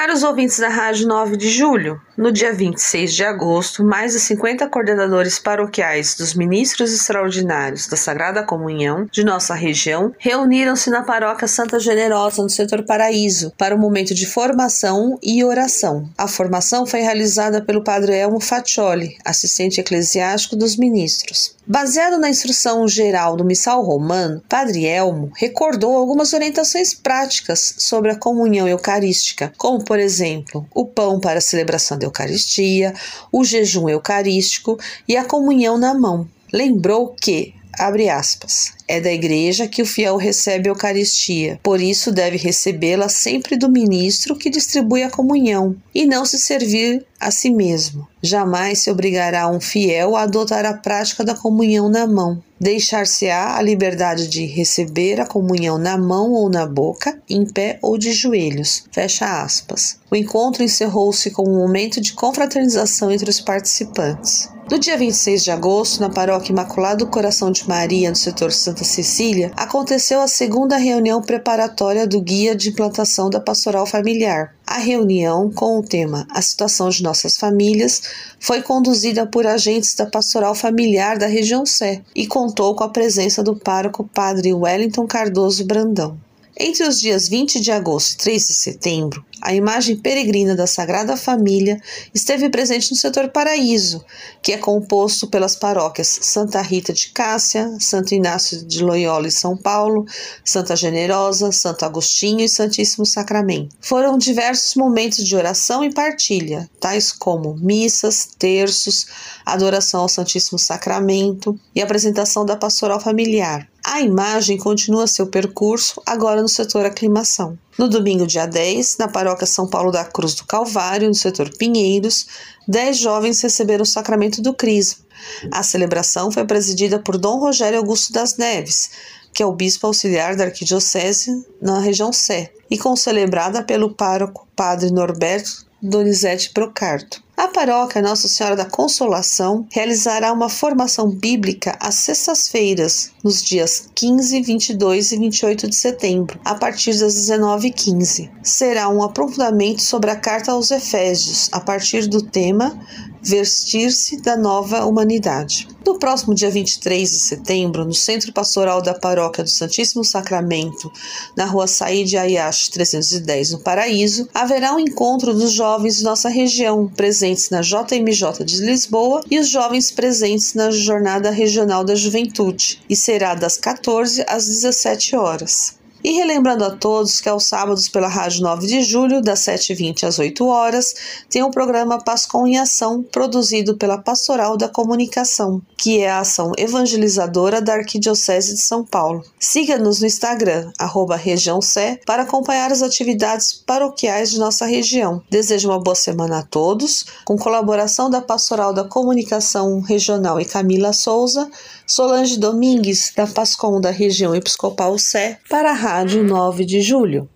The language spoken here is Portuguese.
Caros ouvintes da Rádio 9 de Julho, no dia 26 de agosto, mais de 50 coordenadores paroquiais dos ministros extraordinários da Sagrada Comunhão de nossa região reuniram-se na paróquia Santa Generosa, no setor Paraíso, para um momento de formação e oração. A formação foi realizada pelo padre Elmo Faccioli, assistente eclesiástico dos ministros. Baseado na instrução geral do Missal Romano, Padre Elmo recordou algumas orientações práticas sobre a comunhão eucarística, como, por exemplo, o pão para a celebração da Eucaristia, o jejum eucarístico e a comunhão na mão. Lembrou que, abre aspas, é da igreja que o fiel recebe a Eucaristia, por isso deve recebê-la sempre do ministro que distribui a comunhão, e não se servir a si mesmo. Jamais se obrigará um fiel a adotar a prática da comunhão na mão. Deixar-se-á a liberdade de receber a comunhão na mão ou na boca, em pé ou de joelhos. Fecha aspas. O encontro encerrou-se com um momento de confraternização entre os participantes. No dia 26 de agosto, na paróquia Imaculado Coração de Maria, no setor Santa Cecília, aconteceu a segunda reunião preparatória do Guia de Implantação da Pastoral Familiar. A reunião, com o tema A Situação de Nossas Famílias, foi conduzida por agentes da Pastoral Familiar da região Sé e contou com a presença do pároco Padre Wellington Cardoso Brandão. Entre os dias 20 de agosto e 3 de setembro, a imagem peregrina da Sagrada Família esteve presente no setor Paraíso, que é composto pelas paróquias Santa Rita de Cássia, Santo Inácio de Loyola e São Paulo, Santa Generosa, Santo Agostinho e Santíssimo Sacramento. Foram diversos momentos de oração e partilha, tais como missas, terços, adoração ao Santíssimo Sacramento e apresentação da pastoral familiar. A imagem continua seu percurso agora no setor aclimação. No domingo, dia 10, na paróquia São Paulo da Cruz do Calvário, no setor Pinheiros, 10 jovens receberam o sacramento do Crisma. A celebração foi presidida por Dom Rogério Augusto das Neves, que é o bispo auxiliar da arquidiocese na região Sé, e concelebrada pelo pároco Padre Norberto Donizete Procarto. A paróquia Nossa Senhora da Consolação realizará uma formação bíblica às sextas-feiras, nos dias 15, 22 e 28 de setembro, a partir das 19h15. Será um aprofundamento sobre a carta aos Efésios, a partir do tema Vestir-se da Nova Humanidade. No próximo dia 23 de setembro, no Centro Pastoral da Paróquia do Santíssimo Sacramento, na rua Saíde Ayash 310, no Paraíso, haverá um encontro dos jovens de nossa região, presentes na JMJ de Lisboa e os jovens presentes na Jornada Regional da Juventude, e será das 14 às 17 horas. E relembrando a todos que aos sábados pela Rádio 9 de Julho, das 7h20 às 8 horas, tem o programa Pascom em Ação, produzido pela Pastoral da Comunicação, que é a ação evangelizadora da Arquidiocese de São Paulo. Siga-nos no Instagram, arroba região Sé, para acompanhar as atividades paroquiais de nossa região. Desejo uma boa semana a todos, com colaboração da Pastoral da Comunicação Regional e Camila Souza, Solange Domingues, da Pascom da região Episcopal Sé, para a Rádio 9 de Julho.